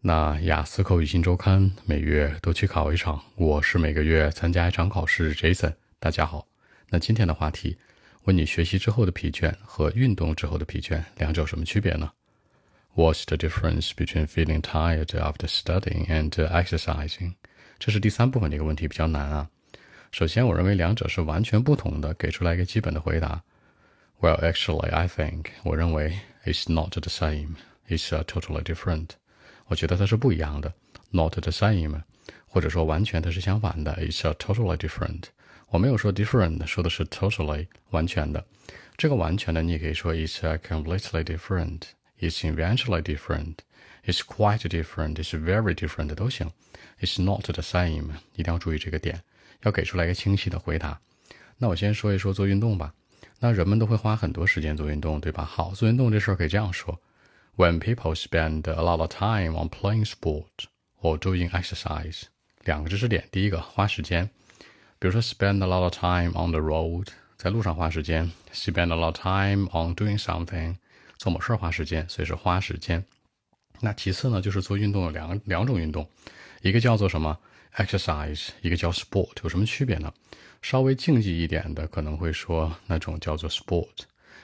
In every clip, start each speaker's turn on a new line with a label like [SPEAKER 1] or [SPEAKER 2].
[SPEAKER 1] 那雅思口语新周刊每月都去考一场，我是每个月参加一场考试。Jason，大家好。那今天的话题，问你学习之后的疲倦和运动之后的疲倦，两者有什么区别呢？What's the difference between feeling tired after studying and exercising？这是第三部分的一个问题，比较难啊。首先，我认为两者是完全不同的，给出来一个基本的回答。Well, actually, I think 我认为 it's not the same. It's totally different. 我觉得它是不一样的，not the same，或者说完全它是相反的，it's a totally different。我没有说 different，说的是 totally 完全的。这个完全的，你也可以说 it's a completely different，it's eventually different，it's quite different，it's very different 都行。it's not the same，一定要注意这个点，要给出来一个清晰的回答。那我先说一说做运动吧。那人们都会花很多时间做运动，对吧？好，做运动这事儿可以这样说。When people spend a lot of time on playing sport or doing exercise，两个知识点。第一个，花时间，比如说 spend a lot of time on the road，在路上花时间；spend a lot of time on doing something，做某事儿花时间，所以是花时间。那其次呢，就是做运动有两两种运动，一个叫做什么 exercise，一个叫 sport，有什么区别呢？稍微竞技一点的可能会说那种叫做 sport，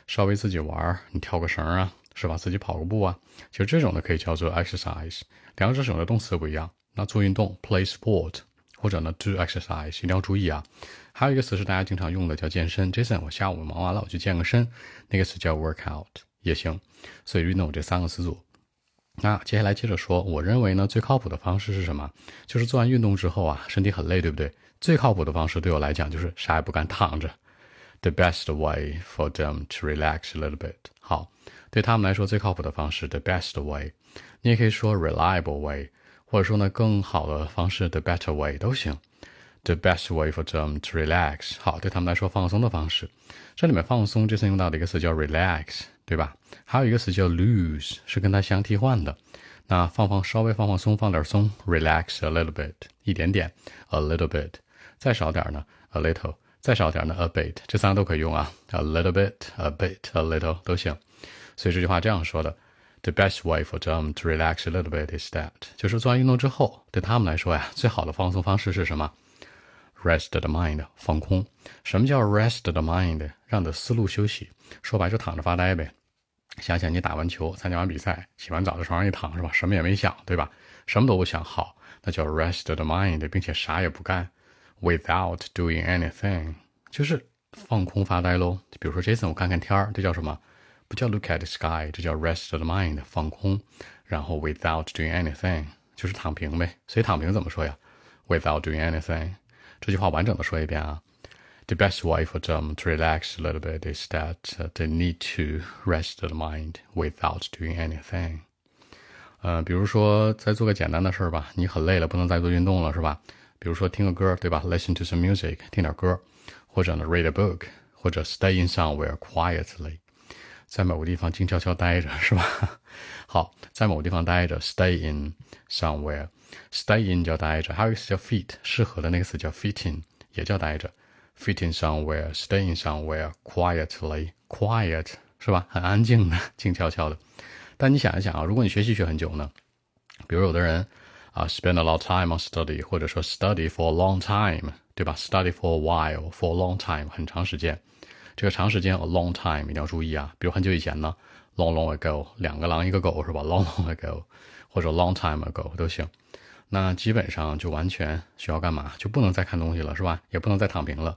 [SPEAKER 1] 稍微自己玩儿，你跳个绳啊。是吧？自己跑个步啊，其实这种呢可以叫做 exercise，两者使用的动词不一样。那做运动 play sport，或者呢 do exercise，一定要注意啊。还有一个词是大家经常用的叫健身。Jason，我下午忙完了我去健个身，那个词叫 workout 也行。所以运动这三个词组。那接下来接着说，我认为呢最靠谱的方式是什么？就是做完运动之后啊，身体很累，对不对？最靠谱的方式对我来讲就是啥也不干，躺着。The best way for them to relax a little bit。好。对他们来说最靠谱的方式，the best way，你也可以说 reliable way，或者说呢更好的方式，the better way 都行。The best way for them to relax，好，对他们来说放松的方式。这里面放松这次用到的一个词叫 relax，对吧？还有一个词叫 lose，是跟它相替换的。那放放稍微放放松，放点松，relax a little bit，一点点，a little bit，再少点呢，a little，再少点呢，a bit，这三个都可以用啊，a little bit，a bit，a little 都行。所以这句话这样说的：The best way for them to relax a little bit is that，就是做完运动之后，对他们来说呀，最好的放松方式是什么？Rest the mind，放空。什么叫 rest the mind？让你的思路休息。说白就躺着发呆呗。想想你打完球、参加完比赛、洗完澡在床上一躺是吧？什么也没想，对吧？什么都不想，好，那叫 rest the mind，并且啥也不干 ，without doing anything，就是放空发呆喽。比如说 Jason，我看看天儿，这叫什么？不叫 look at the sky，这叫 rest the mind，放空。然后 without doing anything，就是躺平呗。所以躺平怎么说呀？Without doing anything。这句话完整的说一遍啊。The best way for them to relax a little bit is that they need to rest the mind without doing anything。呃，比如说再做个简单的事儿吧，你很累了，不能再做运动了，是吧？ 比如说听个歌，对吧？Listen to some music，听点歌，或者呢 read a book，或者 stay in somewhere quietly。在某个地方静悄悄待着，是吧？好，在某个地方待着，stay in somewhere。stay in 叫待着，还有一个词叫 fit，适合的那个词叫 fitting，也叫待着。fit in somewhere，stay in somewhere，quietly，quiet 是吧？很安静的，静悄悄的。但你想一想啊，如果你学习学很久呢，比如有的人啊，spend a lot time on study，或者说 study for a long time，对吧？study for a while，for a long time，很长时间。这个长时间 a long time 一定要注意啊，比如很久以前呢，long long ago 两个狼一个狗是吧？long long ago 或者 long time ago 都行。那基本上就完全需要干嘛？就不能再看东西了是吧？也不能再躺平了。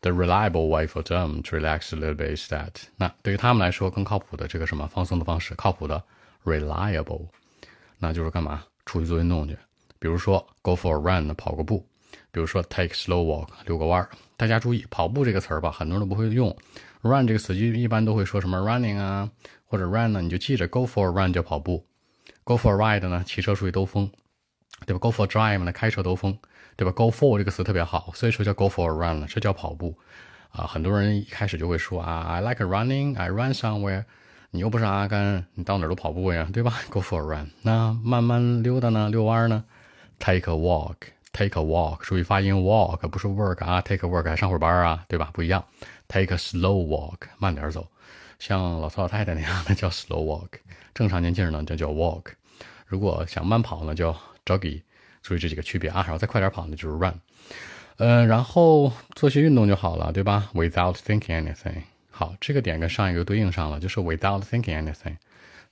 [SPEAKER 1] The reliable way for them to relax a little bit is that 那对于他们来说更靠谱的这个什么放松的方式，靠谱的 reliable，那就是干嘛？出去做运动去，比如说 go for a run 跑个步。比如说 take slow walk 遛个弯儿，大家注意跑步这个词儿吧，很多人都不会用。run 这个词一一般都会说什么 running 啊，或者 run 呢，你就记着 go for a run 叫跑步，go for a ride 呢，骑车出去兜风，对吧？go for a drive 呢，开车兜风，对吧？go for 这个词特别好，所以说叫 go for a run 了，这叫跑步啊。很多人一开始就会说啊，I like running，I run somewhere。你又不是阿甘，你到哪儿都跑步呀，对吧？go for a run。那慢慢溜达呢，遛弯呢，take a walk。Take a walk，注意发音，walk 不是 work 啊，take a work 还上会儿班啊，对吧？不一样，take a slow walk，慢点走，像老头老太太那样的叫 slow walk，正常年轻人呢就叫 walk。如果想慢跑呢，叫 joggy。注意这几个区别啊，然后再快点跑呢，就是 run。嗯，然后做些运动就好了，对吧？Without thinking anything。好，这个点跟上一个对应上了，就是 without thinking anything。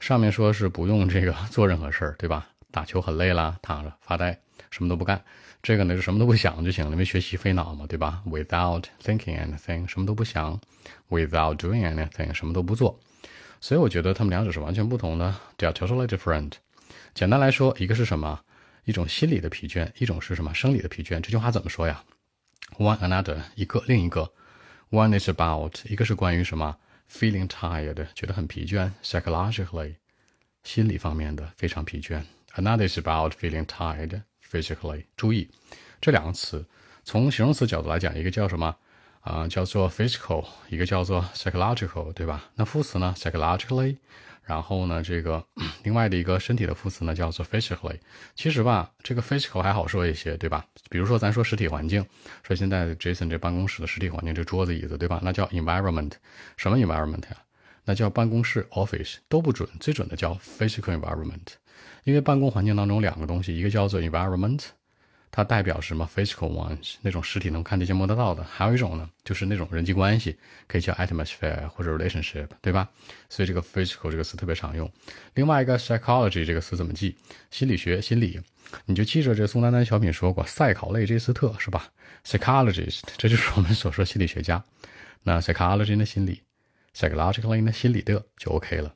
[SPEAKER 1] 上面说是不用这个 做任何事儿，对吧？打球很累了，躺着发呆，什么都不干。这个呢，就什么都不想就行了，因为学习费脑嘛，对吧？Without thinking anything，什么都不想；without doing anything，什么都不做。所以我觉得他们两者是完全不同的，they are totally different。简单来说，一个是什么？一种心理的疲倦，一种是什么生理的疲倦？这句话怎么说呀？One another，一个另一个。One is about，一个是关于什么？Feeling tired，觉得很疲倦，psychologically，心理方面的非常疲倦。Another is about feeling tired physically。注意这两个词，从形容词角度来讲，一个叫什么啊？叫做 physical，一个叫做 psychological，对吧？那副词呢？psychologically。然后呢，这个另外的一个身体的副词呢，叫做 physically。其实吧，这个 physical 还好说一些，对吧？比如说咱说实体环境，说现在 Jason 这办公室的实体环境，这桌子椅子，对吧？那叫 environment。什么 environment 呀？那叫办公室 office 都不准，最准的叫 physical environment。因为办公环境当中两个东西，一个叫做 environment。它代表什么？Physical ones，那种实体能看得见、摸得到的。还有一种呢，就是那种人际关系，可以叫 atmosphere 或者 relationship，对吧？所以这个 physical 这个词特别常用。另外一个 psychology 这个词怎么记？心理学、心理，你就记着这宋丹丹小品说过，赛考类这斯特是吧？Psychologist，这就是我们所说心理学家。那 psychology 的心理，psychologically 的心理的就 OK 了。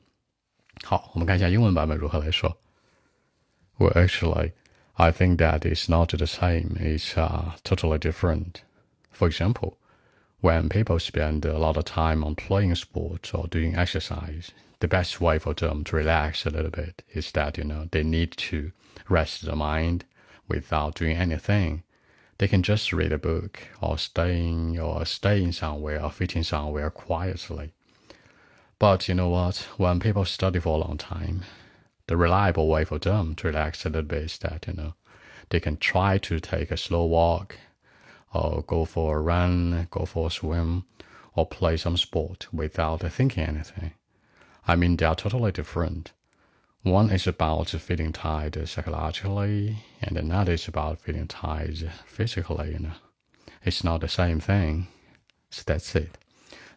[SPEAKER 1] 好，我们看一下英文版本如何来说。We actually. I think that it's not the same. It's uh, totally different. For example, when people spend a lot of time on playing sports or doing exercise, the best way for them to relax a little bit is that, you know, they need to rest the mind without doing anything. They can just read a book or staying or staying somewhere or sitting somewhere quietly. But you know what? When people study for a long time, the reliable way for them to relax a little bit is that, you know, they can try to take a slow walk or go for a run, go for a swim, or play some sport without thinking anything. I mean, they are totally different. One is about feeling tired psychologically, and another is about feeling tired physically. You know, it's not the same thing. So that's it.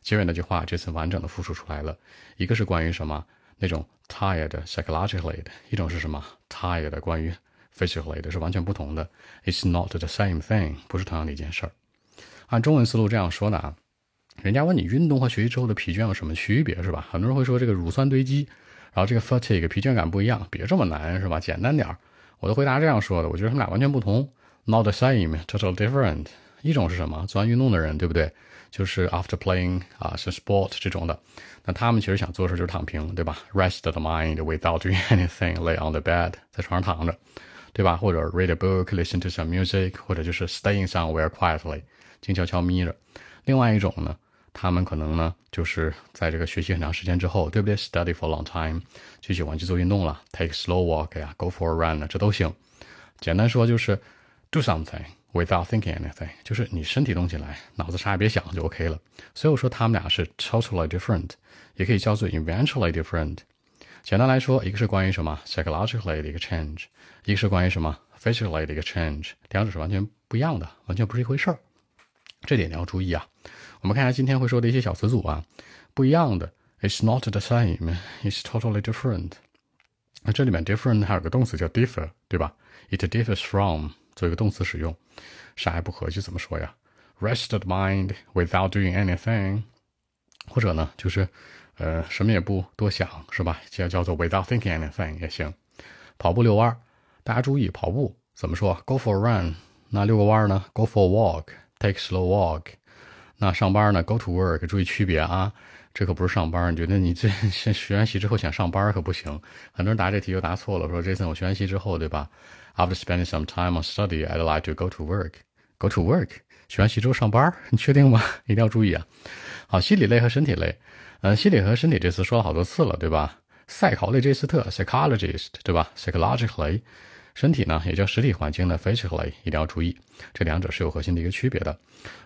[SPEAKER 1] 结尾那句话这次完整的复述出来了，一个是关于什么 那种 tired psychologically 的，一种是什么 tired 关于 physically 的，是完全不同的。It's not the same thing，不是同样的一件事儿。按中文思路这样说的啊，人家问你运动和学习之后的疲倦有什么区别，是吧？很多人会说这个乳酸堆积，然后这个 fatigue 疲倦感不一样，别这么难，是吧？简单点儿。我的回答这样说的，我觉得他们俩完全不同，not the same，total different。一种是什么？做完运动的人，对不对？就是 after playing 啊，是 sport 这种的。那他们其实想做的事就是躺平，对吧？Rest the mind without doing anything, lay on the bed，在床上躺着，对吧？或者 read a book, listen to some music，或者就是 staying somewhere quietly，静悄悄眯着。另外一种呢，他们可能呢，就是在这个学习很长时间之后，对不对？Study for a long time，就喜欢去做运动了，take slow walk 呀，go for a run，呢这都行。简单说就是 do something。Without thinking anything，就是你身体动起来，脑子啥也别想就 OK 了。所以我说他们俩是 totally different，也可以叫做 eventually different。简单来说，一个是关于什么 psychologically 的一个 change，一个是关于什么 physically 的一个 change，两者是完全不一样的，完全不是一回事儿。这点你要注意啊。我们看一下今天会说的一些小词组啊，不一样的，it's not the same，it's totally different。那这里面 different 还有个动词叫 differ，对吧？It differs from。做一个动词使用，啥也不合计怎么说呀？Rest the mind without doing anything，或者呢，就是呃什么也不多想，是吧？叫叫做 without thinking anything 也行。跑步遛弯儿，大家注意，跑步怎么说？Go for a run。那遛个弯儿呢？Go for a walk，take slow walk。那上班呢？Go to work。注意区别啊，这可不是上班。你觉得你这学完习之后想上班可不行。很多人答这题就答错了，说这次我学完习之后，对吧？After spending some time on study, I'd like to go to work. Go to work，学完习之后上班，你确定吗？一定要注意啊！好，心理类和身体类，呃，心理和身体这次说了好多次了，对吧？赛考类这词特 psychologist，对吧？psychologically，身体呢也叫实体环境的 physically，一定要注意，这两者是有核心的一个区别的。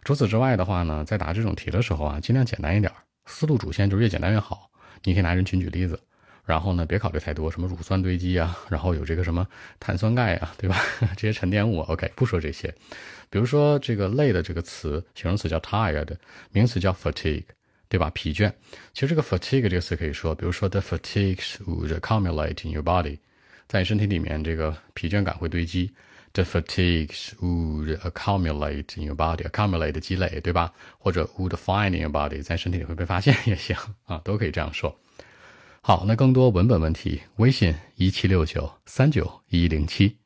[SPEAKER 1] 除此之外的话呢，在答这种题的时候啊，尽量简单一点儿，思路主线就是越简单越好。你可以拿人群举例子。然后呢，别考虑太多，什么乳酸堆积啊，然后有这个什么碳酸钙啊，对吧？这些沉淀物，OK，不说这些。比如说这个累的这个词，形容词叫 tired，名词叫 fatigue，对吧？疲倦。其实这个 fatigue 这个词可以说，比如说 the fatigues would accumulate in your body，在你身体里面这个疲倦感会堆积。The fatigues would accumulate in your body，accumulate 积累，对吧？或者 would find in your body，在身体里会被发现也行啊，都可以这样说。好，那更多文本问题，微信一七六九三九一零七。